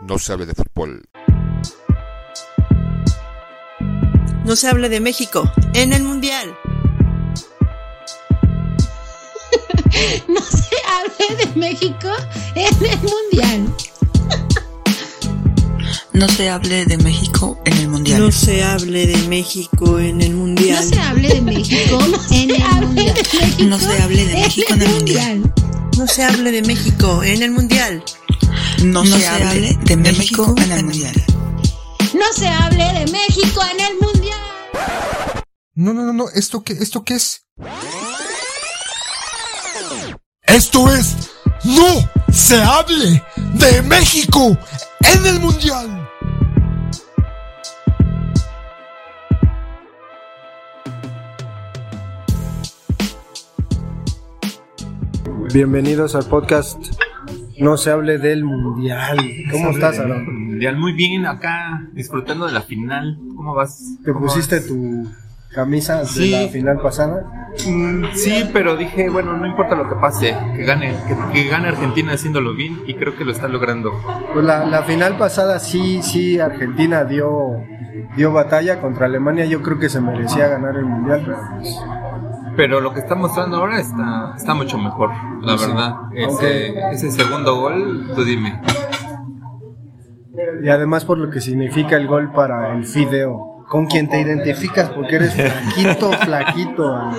no se hable de fútbol. No se hable de México en el Mundial. no se hable de México en el Mundial. No se hable de México en el Mundial. No se hable de México en el Mundial. No se hable de México en el Mundial. No se hable de México en el Mundial. No se hable de México en el Mundial. No, se, hable de México en el Mundial. No se hable de México en el Mundial. No, no, no, no. ¿Esto qué, esto qué es? Esto es No se hable de México en el Mundial. Bienvenidos al podcast No se hable del Mundial. ¿Cómo estás, Aaron? Mundial, muy bien, acá disfrutando de la final. ¿Cómo vas? ¿Te ¿Cómo pusiste vas? tu camisa Sí. de la final pasada? Mm, Sí, pero dije, bueno, no importa lo que pase, que gane, que, que gane Argentina haciéndolo bien y creo que lo está logrando. Pues la, la final pasada sí, sí, Argentina dio, dio batalla contra Alemania. Yo creo que se merecía ganar el Mundial, pero pues, Pero lo que está mostrando ahora está, está mucho mejor, la Sí. verdad. Ese, ese segundo gol, tú dime. Y además por lo que significa el gol para el Fideo. Con quien te identificas porque eres flaquito, flaquito.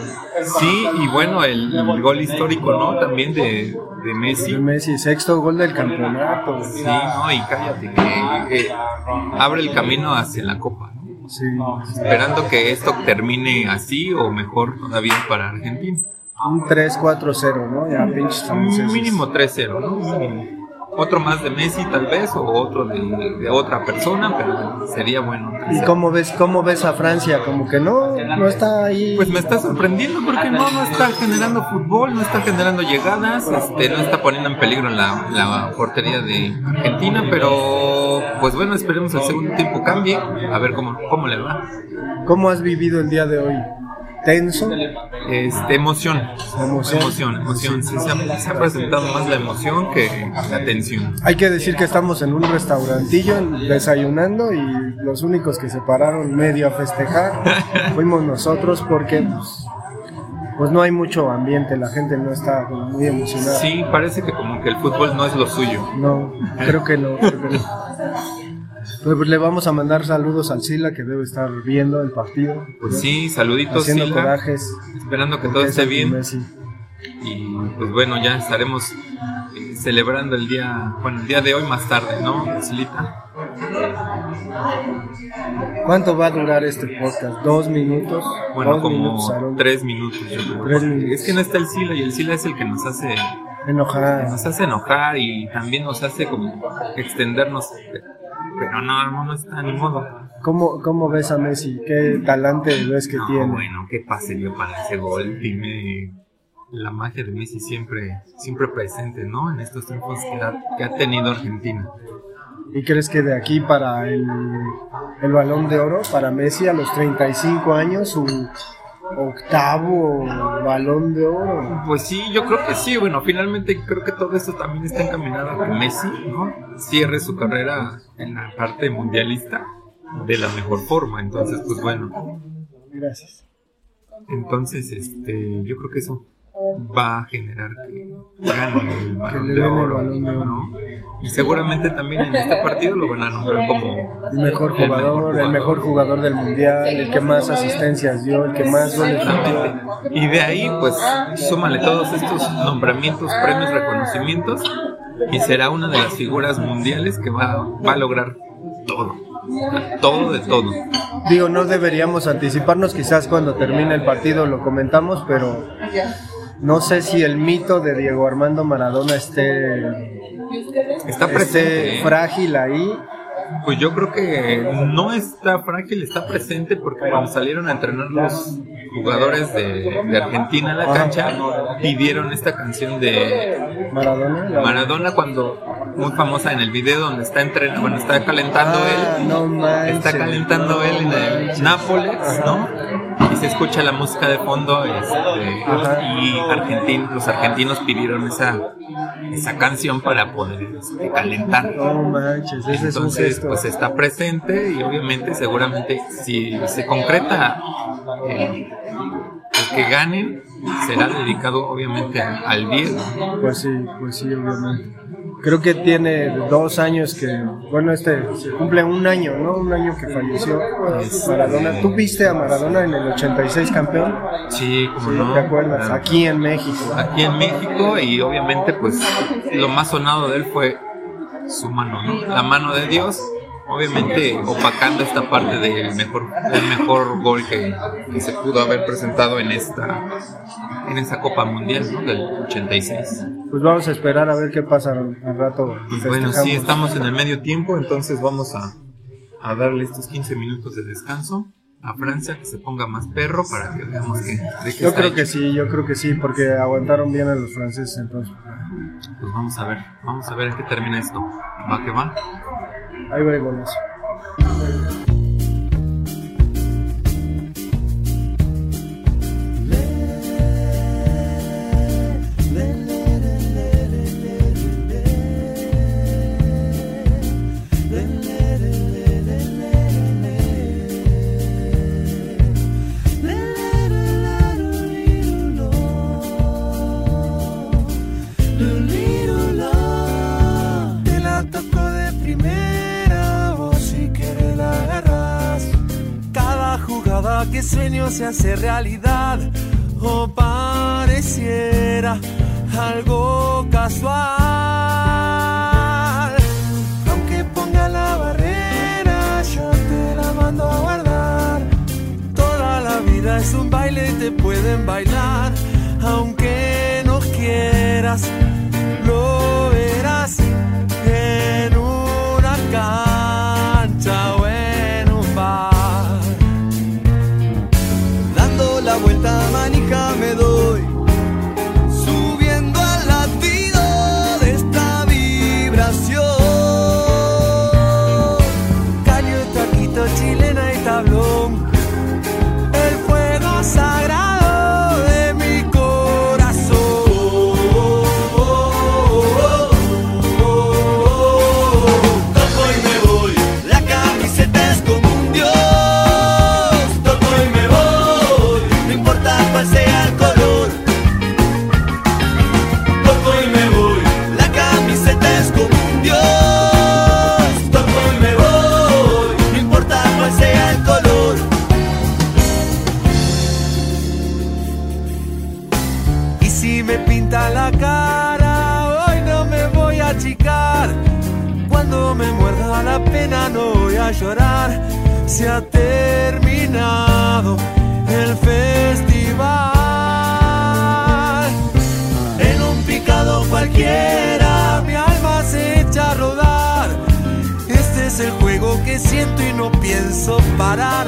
Sí, y bueno, el, el gol histórico, ¿no? También de, de Messi. El Messi, sexto gol del campeonato. Sí, no, y cállate, que eh, abre el camino hacia la Copa. Sí. Esperando que esto termine así o mejor todavía para Argentina. Un 3-4-0, ¿no? Ya pinches franceses. Mínimo 3-0, ¿no? Mínimo. Otro más de Messi tal vez o otro de, de otra persona, pero sería bueno. ¿Y cómo ves, cómo ves a Francia? Como que no, no está ahí. Pues me está sorprendiendo porque no, no está generando fútbol, no está generando llegadas, este, no está poniendo en peligro la, la portería de Argentina, pero pues bueno, esperemos el segundo tiempo cambie, a ver cómo, cómo le va. ¿Cómo has vivido el día de hoy? ¿Tenso? Este, emoción, Emoción. emoción, emoción. Sí, se, ha, se ha presentado más la emoción que la tensión. Hay que decir que estamos en un restaurantillo desayunando y los únicos que se pararon medio a festejar fuimos nosotros porque pues, pues no hay mucho ambiente, la gente no está muy emocionada. Sí, parece que como que el fútbol no es lo suyo. No, creo que no. creo que no. Pero, pues, le vamos a mandar saludos al Sila que debe estar viendo el partido, Pues sí, saluditos, haciendo Sila, corajes. esperando que todo esté bien. Messi. Y pues bueno, ya estaremos eh, celebrando el día, bueno, el día de hoy más tarde, ¿no, Silita? ¿Cuánto va a durar este podcast? ¿Dos minutos? Bueno, Dos como minutos, tres minutos, yo creo. Tres minutos. Es que no está el Sila y el Sila es el que nos hace, Enojada. nos hace enojar y también nos hace como extendernos. Pero no, no, no está ni modo. ¿Cómo, ¿Cómo ves a Messi? ¿Qué talante ves que No, tiene? bueno, ¿qué pase dio para ese gol? Dime, la magia de Messi siempre, siempre presente, ¿no? En estos tiempos que ha, que ha tenido Argentina. ¿Y crees que de aquí para el, el balón de oro, para Messi a los 35 años, su octavo balón de oro? Pues sí, yo creo que sí. Bueno, finalmente creo que todo esto también está encaminado a que Messi ¿no? cierre su carrera en la parte mundialista de la mejor forma. Entonces, pues bueno, Gracias. entonces este, yo creo que eso va a generar que gane el balón de Oro. ¿no? Y seguramente también en este partido lo van a nombrar como El mejor jugador, el mejor jugador del mundial, el que más asistencias dio, el que más goles. Y de ahí, pues, súmale todos estos nombramientos, premios, reconocimientos, y será una de las figuras mundiales que va, va a lograr todo. Todo de todo. Digo, no deberíamos anticiparnos, quizás cuando termine el partido lo comentamos, pero no sé si el mito de Diego Armando Maradona esté, Está frágil ahí. Pues yo creo que no está frágil, está presente porque cuando salieron a entrenar los jugadores de, de Argentina a la cancha, pidieron esta canción de Maradona. cuando muy famosa en el video donde está entrenando, bueno, está calentando Ah, él, no manches. está calentando él en el Nápoles, ¿no? Y se escucha la música de fondo, este, y argentin- los argentinos pidieron esa esa canción para poder este, calentar. No manches, ese es un Entonces, gesto. pues está presente y obviamente, seguramente, si se concreta eh, el que ganen, será dedicado obviamente al Diego. Pues sí, pues sí, obviamente. Creo que tiene dos años que, bueno, este se cumple un año, ¿no? Un año que falleció Maradona. ¿Tú viste a Maradona en el 86 campeón? Sí, como Sí, no. ¿te acuerdas? Claro. Aquí en México. Aquí en México y obviamente pues lo más sonado de él fue su mano, ¿no? La mano de Dios, obviamente opacando esta parte del mejor, el mejor gol que, que se pudo haber presentado en esta en esa Copa Mundial, ¿no? Del 86. Pues vamos a esperar a ver qué pasa al rato. Pues bueno, sí, estamos en el medio tiempo, entonces vamos a, a darle estos 15 minutos de descanso a Francia, que se ponga más perro para que veamos que... de qué Yo creo que hecho. sí, yo creo que sí, porque aguantaron bien a los franceses entonces. Pues vamos a ver, vamos a ver en qué termina esto. ¿Va que va? Ahí va el golazo. Que sueño se hace realidad o pareciera algo casual. Aunque ponga la barrera, yo te la mando a guardar. Toda la vida es un baile y te pueden bailar, aunque no quieras lo verás en una cancha Cuando me muerda la pena no voy a llorar. Se ha terminado el festival. En un picado cualquiera mi alma se echa a rodar. Este es el juego que siento y no pienso parar.